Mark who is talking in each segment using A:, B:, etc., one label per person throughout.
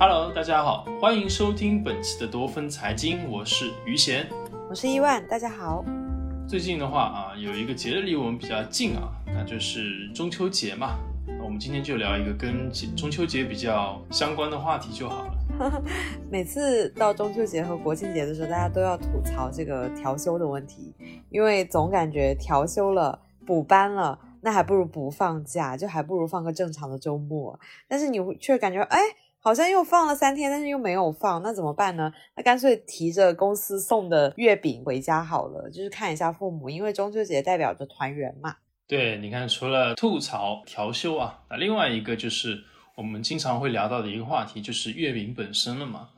A: Hello，大家好，欢迎收听本期的多分财经，我是于贤，
B: 我是伊万，大家好。
A: 最近的话啊，有一个节日离我们比较近啊，那就是中秋节嘛。那我们今天就聊一个跟中秋节比较相关的话题就好了。
B: 每次到中秋节和国庆节的时候，大家都要吐槽这个调休的问题，因为总感觉调休了、补班了，那还不如不放假，就还不如放个正常的周末。但是你却感觉，哎。好像又放了三天，但是又没有放，那怎么办呢？那干脆提着公司送的月饼回家好了，就是看一下父母，因为中秋节代表着团圆嘛。
A: 对，你看，除了吐槽调休啊，那另外一个就是我们经常会聊到的一个话题，就是月饼本身了嘛。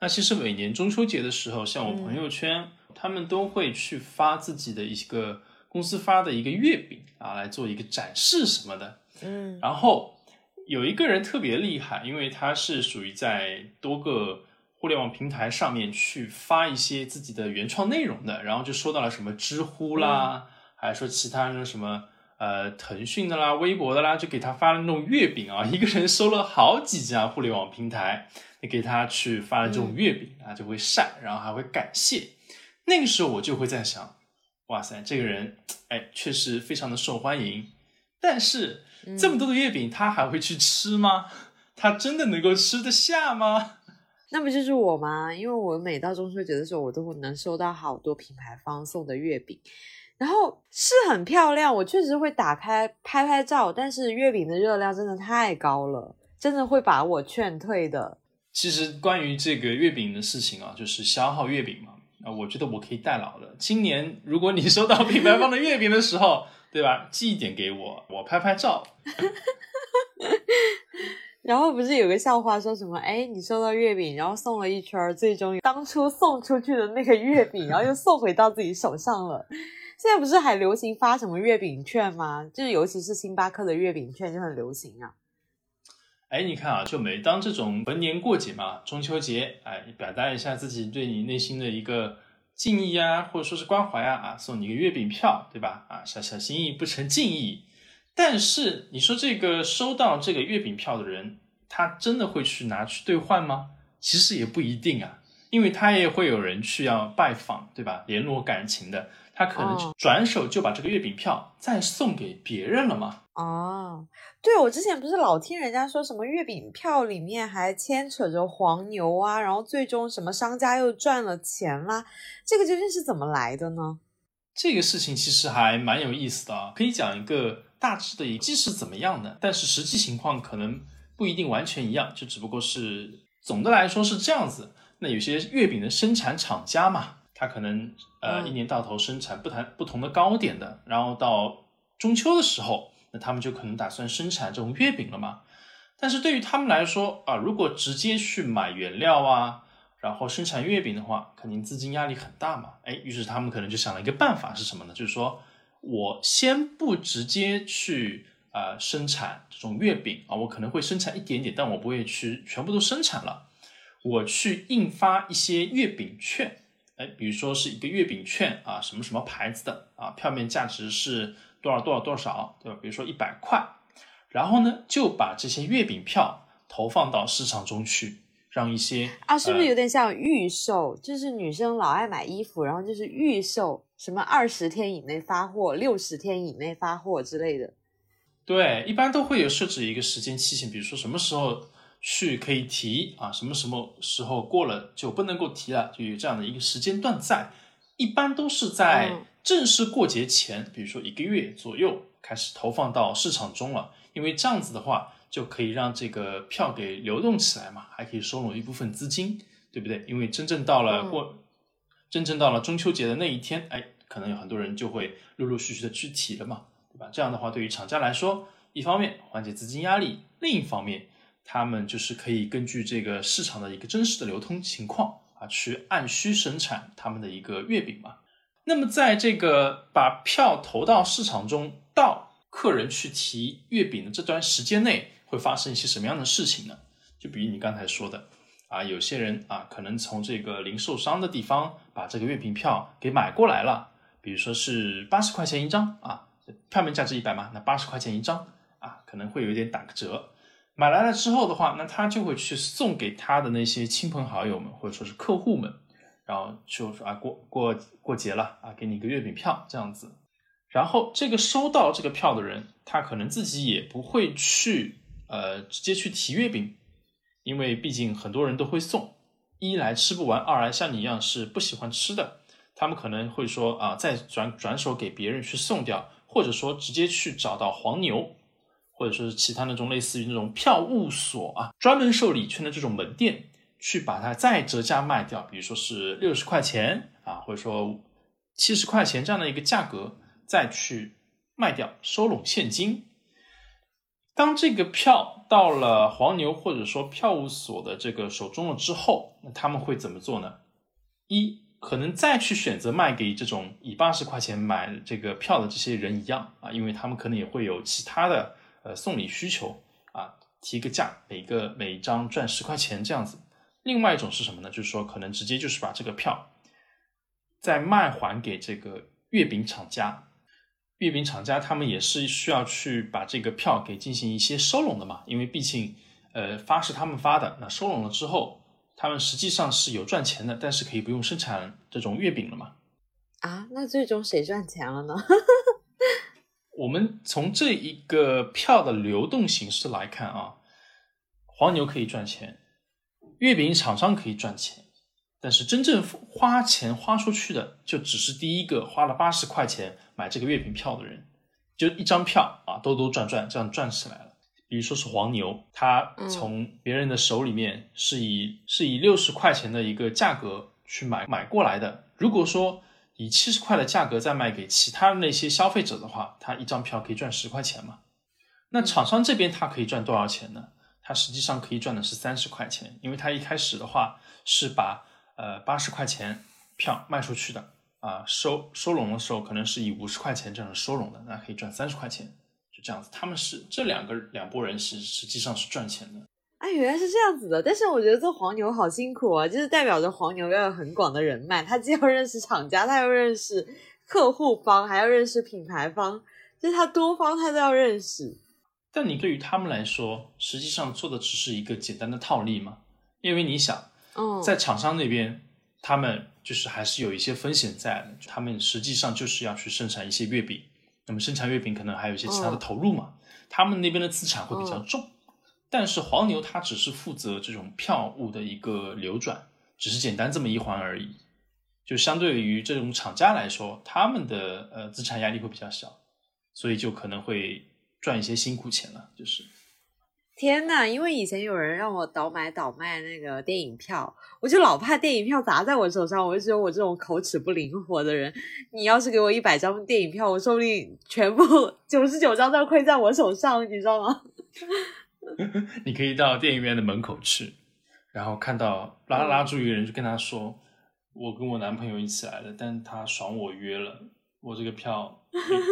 A: 那其实每年中秋节的时候，像我朋友圈，他们都会去发自己的一个公司发的一个月饼啊，来做一个展示什么的。嗯，然后。有一个人特别厉害，因为他是属于在多个互联网平台上面去发一些自己的原创内容的，然后就收到了什么知乎啦，还说其他人什么呃腾讯的啦、微博的啦，就给他发了那种月饼啊，一个人收了好几家互联网平台，你给他去发了这种月饼啊，就会晒，然后还会感谢。那个时候我就会在想，哇塞，这个人哎，确实非常的受欢迎，但是。这么多的月饼，他还会去吃吗？他真的能够吃得下吗？
B: 那不就是我吗？因为我每到中秋节的时候，我都能收到好多品牌方送的月饼，然后是很漂亮，我确实会打开拍拍照，但是月饼的热量真的太高了，真的会把我劝退的。
A: 其实关于这个月饼的事情啊，就是消耗月饼嘛，啊，我觉得我可以代劳的。今年如果你收到品牌方的月饼的时候，对吧？寄一点给我，我拍拍照。
B: 然后不是有个笑话说什么？哎，你收到月饼，然后送了一圈，最终当初送出去的那个月饼，然后又送回到自己手上了。现在不是还流行发什么月饼券吗？就是尤其是星巴克的月饼券就很流行啊。
A: 哎，你看啊，就每当这种逢年过节嘛，中秋节，哎，表达一下自己对你内心的一个。敬意啊，或者说是关怀啊，啊，送你一个月饼票，对吧？啊，小小心意不成敬意。但是你说这个收到这个月饼票的人，他真的会去拿去兑换吗？其实也不一定啊，因为他也会有人去要拜访，对吧？联络感情的。他可能转手就把这个月饼票再送给别人了嘛？
B: 哦，对，我之前不是老听人家说什么月饼票里面还牵扯着黄牛啊，然后最终什么商家又赚了钱啦，这个究竟是怎么来的呢？
A: 这个事情其实还蛮有意思的啊，可以讲一个大致的一个是怎么样的，但是实际情况可能不一定完全一样，就只不过是总的来说是这样子。那有些月饼的生产厂家嘛。他可能呃一年到头生产不谈不同的糕点的，然后到中秋的时候，那他们就可能打算生产这种月饼了嘛。但是对于他们来说啊，如果直接去买原料啊，然后生产月饼的话，肯定资金压力很大嘛。哎，于是他们可能就想了一个办法是什么呢？就是说我先不直接去啊生产这种月饼啊，我可能会生产一点点，但我不会去全部都生产了，我去印发一些月饼券。哎，比如说是一个月饼券啊，什么什么牌子的啊，票面价值是多少多少多少，对吧？比如说一百块，然后呢就把这些月饼票投放到市场中去，让一些
B: 啊，是不是有点像预售？就是女生老爱买衣服，然后就是预售，什么二十天以内发货，六十天以内发货之类的。
A: 对，一般都会有设置一个时间期限，比如说什么时候。去可以提啊，什么什么时候过了就不能够提了，就有这样的一个时间段在。一般都是在正式过节前，比如说一个月左右开始投放到市场中了，因为这样子的话就可以让这个票给流动起来嘛，还可以收拢一部分资金，对不对？因为真正到了过，真正到了中秋节的那一天，哎，可能有很多人就会陆陆续续的去提了嘛，对吧？这样的话，对于厂家来说，一方面缓解资金压力，另一方面。他们就是可以根据这个市场的一个真实的流通情况啊，去按需生产他们的一个月饼嘛。那么在这个把票投到市场中，到客人去提月饼的这段时间内，会发生一些什么样的事情呢？就比如你刚才说的啊，有些人啊，可能从这个零售商的地方把这个月饼票给买过来了，比如说是八十块钱一张啊，票面价值一百嘛，那八十块钱一张啊，可能会有一点打个折。买来了之后的话，那他就会去送给他的那些亲朋好友们，或者说是客户们，然后就说啊，过过过节了啊，给你一个月饼票这样子。然后这个收到这个票的人，他可能自己也不会去呃直接去提月饼，因为毕竟很多人都会送，一来吃不完，二来像你一样是不喜欢吃的，他们可能会说啊，再转转手给别人去送掉，或者说直接去找到黄牛。或者说是其他那种类似于那种票务所啊，专门售礼券的这种门店，去把它再折价卖掉，比如说是六十块钱啊，或者说七十块钱这样的一个价格，再去卖掉，收拢现金。当这个票到了黄牛或者说票务所的这个手中了之后，那他们会怎么做呢？一可能再去选择卖给这种以八十块钱买这个票的这些人一样啊，因为他们可能也会有其他的。呃，送礼需求啊，提个价，每个每一张赚十块钱这样子。另外一种是什么呢？就是说，可能直接就是把这个票再卖还给这个月饼厂家。月饼厂家他们也是需要去把这个票给进行一些收拢的嘛，因为毕竟呃发是他们发的，那收拢了之后，他们实际上是有赚钱的，但是可以不用生产这种月饼了嘛。
B: 啊，那最终谁赚钱了呢？
A: 我们从这一个票的流动形式来看啊，黄牛可以赚钱，月饼厂商可以赚钱，但是真正花钱花出去的，就只是第一个花了八十块钱买这个月饼票的人，就一张票啊，兜兜转转这样转起来了。比如说是黄牛，他从别人的手里面是以是以六十块钱的一个价格去买买过来的，如果说。以七十块的价格再卖给其他那些消费者的话，他一张票可以赚十块钱嘛？那厂商这边他可以赚多少钱呢？他实际上可以赚的是三十块钱，因为他一开始的话是把呃八十块钱票卖出去的啊，收收拢的时候可能是以五十块钱这样收拢的，那可以赚三十块钱，就这样子。他们是这两个两拨人是实际上是赚钱的。
B: 哎，原来是这样子的。但是我觉得做黄牛好辛苦啊，就是代表着黄牛要有很广的人脉，他既要认识厂家，他要认识客户方，还要认识品牌方，就是他多方他都要认识。
A: 但你对于他们来说，实际上做的只是一个简单的套利嘛？因为你想，在厂商那边，他们就是还是有一些风险在的，他们实际上就是要去生产一些月饼，那么生产月饼可能还有一些其他的投入嘛，他们那边的资产会比较重。但是黄牛它只是负责这种票务的一个流转，只是简单这么一环而已。就相对于这种厂家来说，他们的呃资产压力会比较小，所以就可能会赚一些辛苦钱了。就是
B: 天呐，因为以前有人让我倒买倒卖那个电影票，我就老怕电影票砸在我手上。我就觉得我这种口齿不灵活的人，你要是给我一百张电影票，我说不定全部 九十九张都亏在我手上，你知道吗？
A: 你可以到电影院的门口去，然后看到拉拉住一个人，就跟他说：“我跟我男朋友一起来的，但他爽我约了，我这个票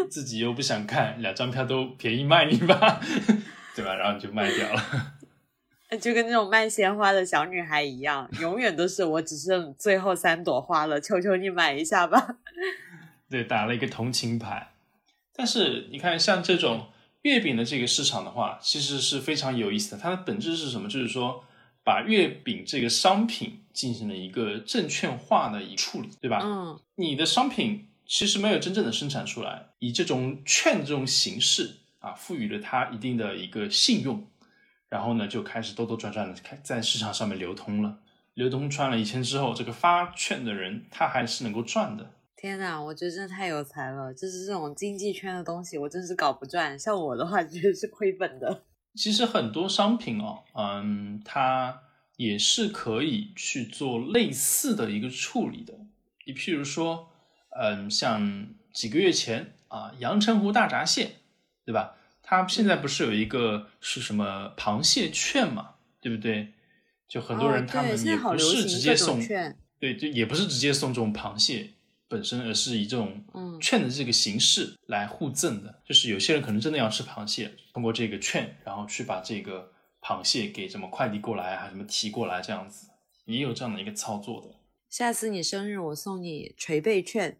A: 自己又不想看，两张票都便宜卖你吧，对吧？”然后你就卖掉了。
B: 就跟那种卖鲜花的小女孩一样，永远都是我只剩最后三朵花了，求求你买一下吧。
A: 对，打了一个同情牌。但是你看，像这种。月饼的这个市场的话，其实是非常有意思的。它的本质是什么？就是说，把月饼这个商品进行了一个证券化的一处理，对吧？
B: 嗯，
A: 你的商品其实没有真正的生产出来，以这种券这种形式啊，赋予了它一定的一个信用，然后呢，就开始兜兜转转的开在市场上面流通了。流通穿了一圈之后，这个发券的人他还是能够赚的。
B: 天呐，我觉得真的太有才了！就是这种经济圈的东西，我真是搞不转。像我的话，绝对是亏本的。
A: 其实很多商品哦，嗯，它也是可以去做类似的一个处理的。你譬如说，嗯，像几个月前啊，阳澄湖大闸蟹，对吧？它现在不是有一个是什么螃蟹券嘛，对不对？就很多人他们也不是直接送，对，就也不是直接送这种螃蟹。本身，而是以这种券的这个形式来互赠的，就是有些人可能真的要吃螃蟹，通过这个券，然后去把这个螃蟹给什么快递过来，还什么提过来，这样子也有这样的一个操作的。
B: 下次你生日，我送你捶背券。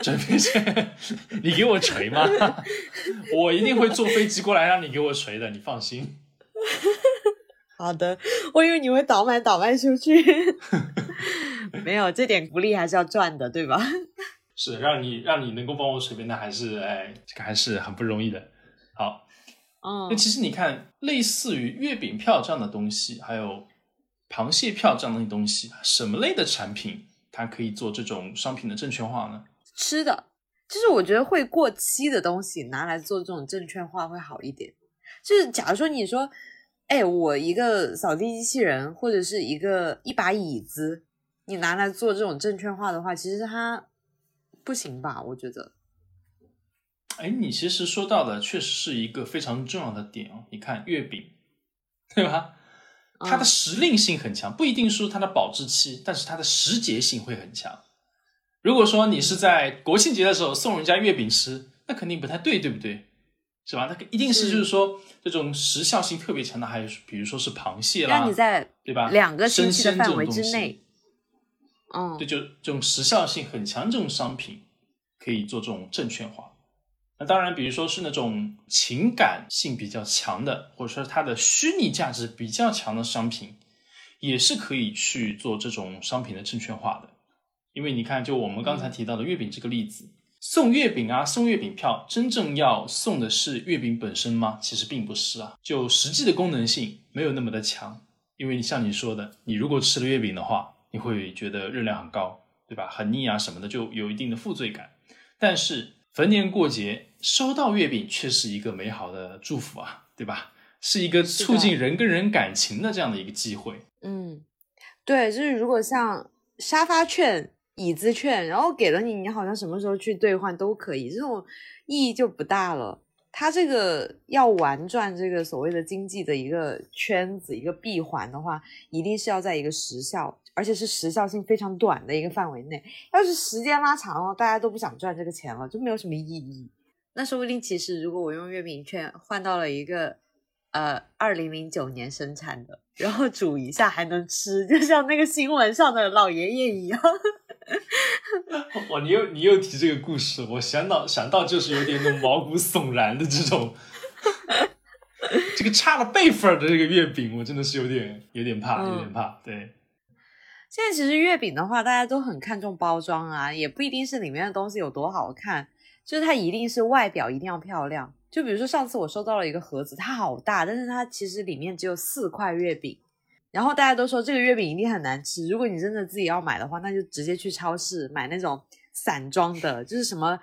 A: 捶背券，你给我捶吗？我一定会坐飞机过来让你给我捶的，你放心。
B: 好的，我以为你会倒卖倒卖出去，没有这点福利还是要赚的，对吧？
A: 是让你让你能够帮我水杯，那还是哎，这个还是很不容易的。好，
B: 嗯
A: 那，其实你看，类似于月饼票这样的东西，还有螃蟹票这样的东西，什么类的产品它可以做这种商品的证券化呢？
B: 吃的，就是我觉得会过期的东西拿来做这种证券化会好一点。就是假如说你说，哎，我一个扫地机器人或者是一个一把椅子，你拿来做这种证券化的话，其实它不行吧？我觉得。
A: 哎，你其实说到的确实是一个非常重要的点哦。你看月饼，对吧？它的
B: 嗯
A: 时令性很强，不一定说它的保质期，但是它的时节性会很强。如果说你是在国庆节的时候送人家月饼吃，那肯定不太对，对不对？是吧？那一定是
B: 是
A: 就是说这种时效性特别强的，还有比如说是螃蟹啦，
B: 让你在
A: 对吧？
B: 两个星期的
A: 生鲜这
B: 范围之内，嗯
A: 对，，就这种时效性很强这种商品可以做这种证券化。那当然，比如说是那种情感性比较强的，或者说它的虚拟价值比较强的商品，也是可以去做这种商品的证券化的。因为你看，就我们刚才提到的月饼这个例子，送月饼啊，送月饼票，真正要送的是月饼本身吗？其实并不是啊，就实际的功能性没有那么的强。因为像你说的，你如果吃了月饼的话，你会觉得热量很高，对吧？很腻啊什么的，就有一定的负罪感。但是逢年过节收到月饼却是一个美好的祝福啊，对吧？是一个促进人跟人感情的这样的一个机会。
B: 嗯，对，就是如果像沙发券、椅子券，然后给了你，你好像什么时候去兑换都可以，这种意义就不大了。它这个要玩转这个所谓的经济的一个圈子、一个闭环的话，一定是要在一个时效，而且是时效性非常短的一个范围内。要是时间拉长了，大家都不想赚这个钱了，就没有什么意义。那说不定其实如果我用月饼券换到了一个呃二零零九年生产的，然后煮一下还能吃，就像那个新闻上的老爷爷一样。
A: 哇，你又你又提这个故事，我想到想到就是有点那种毛骨悚然的这种，这个差了辈分的这个月饼，我真的是有点有点怕，有点怕。对，
B: 现在其实月饼的话，大家都很看重包装啊，也不一定是里面的东西有多好看，就是它一定是外表一定要漂亮。就比如说上次我收到了一个盒子，它好大，但是它其实里面只有四块月饼。然后大家都说这个月饼一定很难吃，如果你真的自己要买的话，那就直接去超市买那种散装的，就是什么，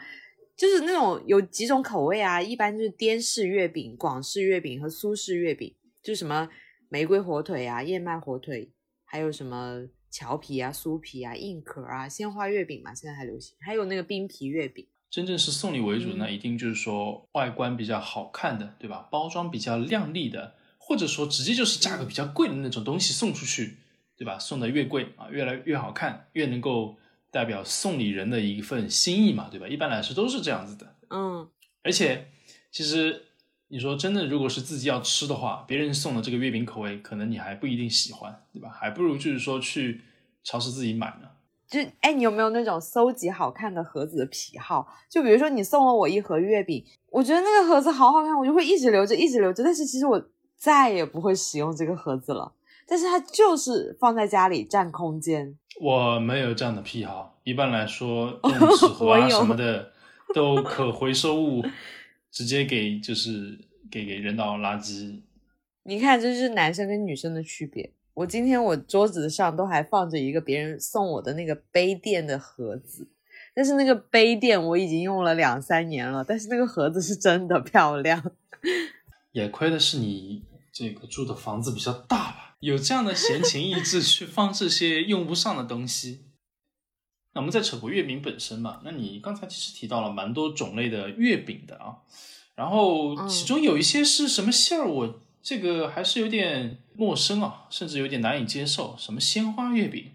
B: 就是那种有几种口味啊，一般就是滇式月饼、广式月饼和苏式月饼，就是什么玫瑰火腿啊、燕麦火腿，还有什么荞皮啊、酥皮啊、硬壳啊、鲜花月饼嘛，现在还流行，还有那个冰皮月饼。
A: 真正是送礼为主，
B: 嗯
A: 那一定就是说外观比较好看的，对吧？包装比较亮丽的，或者说直接就是价格比较贵的那种东西送出去，对吧？送的越贵啊，越来越好看，越能够代表送礼人的一份心意嘛，对吧？一般来说都是这样子的。
B: 嗯，
A: 而且，其实你说真的，如果是自己要吃的话，别人送的这个月饼口味，可能你还不一定喜欢，对吧？还不如就是说去超市自己买呢。
B: 就哎，你有没有那种搜集好看的盒子的癖好？就比如说你送了我一盒月饼，我觉得那个盒子好好看，我就会一直留着，一直留着。但是其实我再也不会使用这个盒子了。但是它就是放在家里占空间。
A: 我没有这样的癖好，一般来说，这种纸盒啊什么的都可回收物，直接给就是给给扔到垃圾。
B: 你看，这就是男生跟女生的区别。我今天我桌子上都还放着一个别人送我的那个杯垫的盒子，但是那个杯垫我已经用了两三年了，但是那个盒子是真的漂亮。
A: 也亏的是你这个住的房子比较大吧，有这样的闲情逸致去放这些用不上的东西。那我们再扯回月饼本身嘛，那你刚才其实提到了蛮多种类的月饼的啊，然后其中有一些是什么馅儿，我这个还是有点陌生啊，甚至有点难以接受。什么鲜花月饼，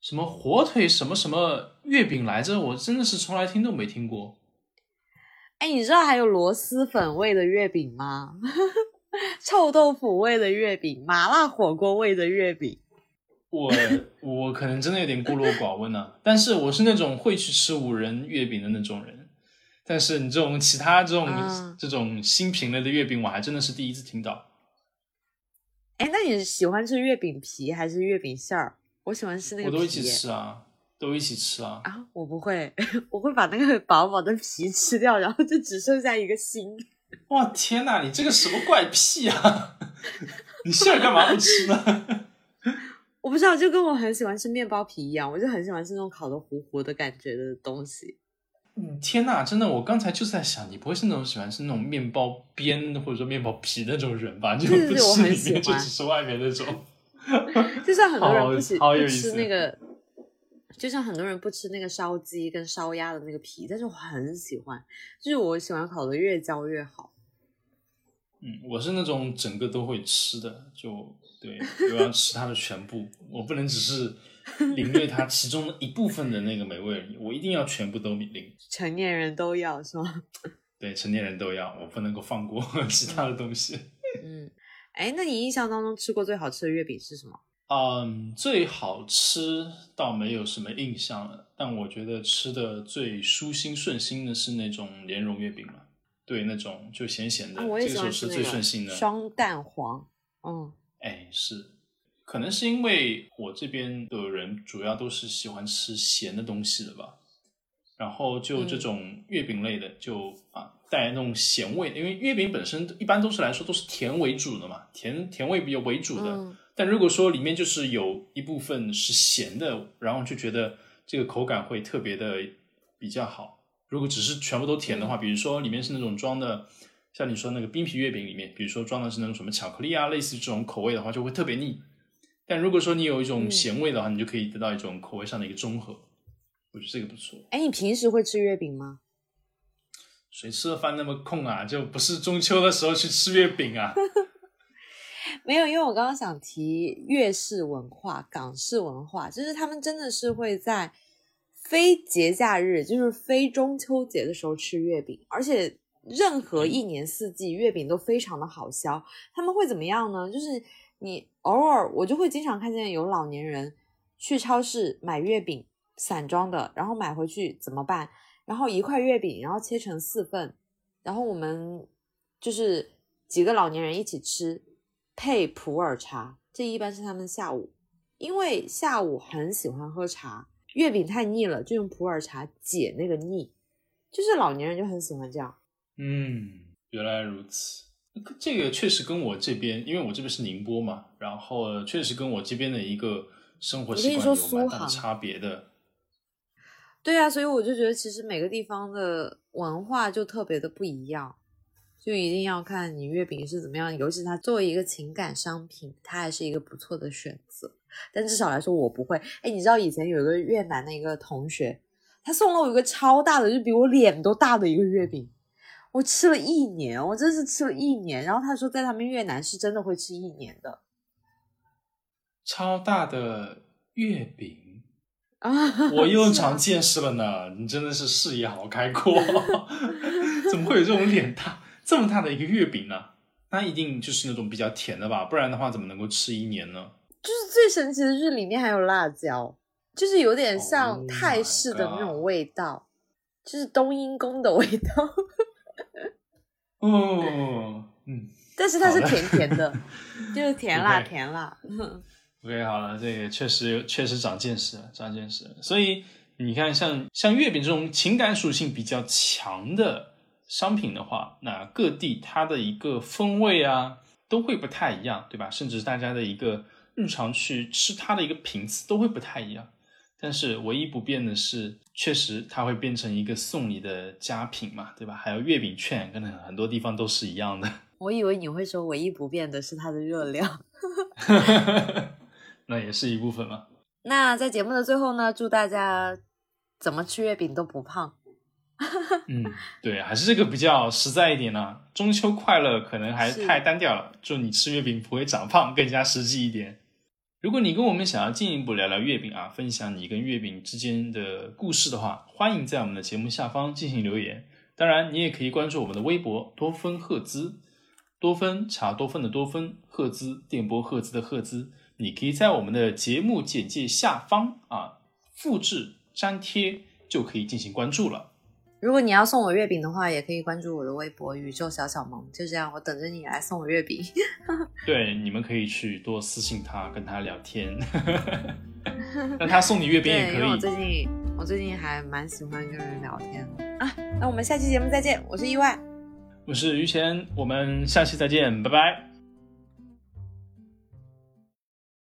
A: 什么火腿什么什么月饼来着，我真的是从来听都没听过。
B: 哎，你知道还有螺蛳粉味的月饼吗？臭豆腐味的月饼，麻辣火锅味的月饼。
A: 我我可能真的有点孤陋寡闻呢、但是我是那种会去吃五仁月饼的那种人。但是你这种其他这种、
B: 啊
A: 这种新品类的月饼，我还真的是第一次听到。
B: 哎，那你喜欢吃月饼皮还是月饼馅儿？我喜欢吃那个皮。
A: 我都一起吃啊，都一起吃啊。
B: 啊，我不会，我会把那个薄薄的皮吃掉，然后就只剩下一个心。
A: 哇天哪，你这个什么怪癖啊！你馅儿干嘛不吃呢？
B: 我不知道，就跟我很喜欢吃面包皮一样，我就很喜欢吃那种烤的糊糊的感觉的东西。
A: 嗯，天呐，真的，我刚才就是在想，你不会是那种喜欢吃那种面包边或者说面包皮那种人吧？就不吃里面，就只吃外面那种。
B: 就像很多人不喜
A: 不
B: 吃那个，就像很多人不吃那个烧鸡跟烧鸭的那个皮，但是我很喜欢，就是我喜欢烤的越焦越好。
A: 嗯，我是那种整个都会吃的，就对，我要吃它的全部，我不能只是。领略它其中的一部分的那个美味，我一定要全部都领。
B: 成年人都要是吗？
A: 对，成年人都要，我不能够放过 其他的东西。
B: 嗯，哎，那你印象当中吃过最好吃的月饼是什么？
A: 嗯，最好吃倒没有什么印象了，但我觉得吃的最舒心顺心的是那种莲蓉月饼嘛。对，那种就咸咸的，这个时候是最顺心的。
B: 双蛋黄，嗯，
A: 哎是。可能是因为我这边的人主要都是喜欢吃咸的东西的吧，然后就这种月饼类的就啊带那种咸味，因为月饼本身一般都是来说都是甜为主的嘛，甜甜味比较为主的。但如果说里面就是有一部分是咸的，然后就觉得这个口感会特别的比较好。如果只是全部都甜的话，比如说里面是那种装的，像你说那个冰皮月饼里面，比如说装的是那种什么巧克力啊，类似于这种口味的话，就会特别腻。但如果说你有一种咸味的话，你就可以得到一种口味上的一个中和，我觉得这个不错。
B: 哎，你平时会吃月饼吗？
A: 谁吃了饭那么空啊？就不是中秋的时候去吃月饼啊？
B: 没有，因为我刚刚想提粤式文化、港式文化，就是他们真的是会在非节假日，就是非中秋节的时候吃月饼，而且任何一年四季月饼都非常的好销。他们会怎么样呢？就是。你偶尔我就会经常看见有老年人去超市买月饼，散装的，然后买回去怎么办？然后一块月饼，然后切成四份，然后我们就是几个老年人一起吃，配普洱茶。这一般是他们下午，因为下午很喜欢喝茶，月饼太腻了，就用普洱茶解那个腻。就是老年人就很喜欢这样。
A: 嗯，原来如此。这个确实跟我这边，因为我这边是宁波嘛，然后确实跟我这边的一个生活习惯有蛮大的差别的。
B: 对啊，所以我就觉得其实每个地方的文化就特别的不一样，就一定要看你月饼是怎么样。尤其它作为一个情感商品，它还是一个不错的选择。但至少来说，我不会。哎，你知道以前有一个越南的一个同学，他送了我一个超大的，就比我脸都大的一个月饼。我吃了一年，我真是吃了一年。然后他说，在他们越南是真的会吃一年的，
A: 超大的月饼
B: 啊！
A: 我又长见识了呢。你真的是视野好开阔 怎么会有这种脸大这么大的一个月饼呢？那一定就是那种比较甜的吧？不然的话，怎么能够吃一年呢？
B: 就是最神奇的是里面还有辣椒，就是有点像泰式的那种味道，就是冬阴功的味道。
A: 哦，嗯，
B: 但是它是甜甜的，就是甜辣甜辣。
A: OK，好了，这个确实确实长见识了，长见识了。所以你看，像像月饼这种情感属性比较强的商品的话，那各地它的一个风味啊都会不太一样，对吧？甚至大家的一个日常去吃它的一个频次都会不太一样。但是唯一不变的是，确实它会变成一个送礼的佳品嘛，对吧？还有月饼券，可能很多地方都是一样的。
B: 我以为你会说唯一不变的是它的热量，
A: 那也是一部分嘛。
B: 那在节目的最后呢，祝大家怎么吃月饼都不胖。
A: 嗯，对，还是这个比较实在一点呢。中秋快乐可能还太单调了，祝你吃月饼不会长胖，更加实际一点。如果你跟我们想要进一步聊聊月饼啊，分享你跟月饼之间的故事的话，欢迎在我们的节目下方进行留言。当然，你也可以关注我们的微博多芬赫兹，多芬查多芬的多芬赫兹电波赫兹的赫兹。你可以在我们的节目简介下方啊复制粘贴，就可以进行关注了。
B: 如果你要送我月饼的话，也可以关注我的微博“宇宙小小萌”，就这样，我等着你来送我月饼。
A: 对，你们可以去多私信他，跟他聊天。那他送你月饼也可以。
B: 因为我最近，我最近还蛮喜欢跟人聊天的啊。那我们下期节目再见，我是意外，
A: 我是于谦，我们下期再见，拜拜。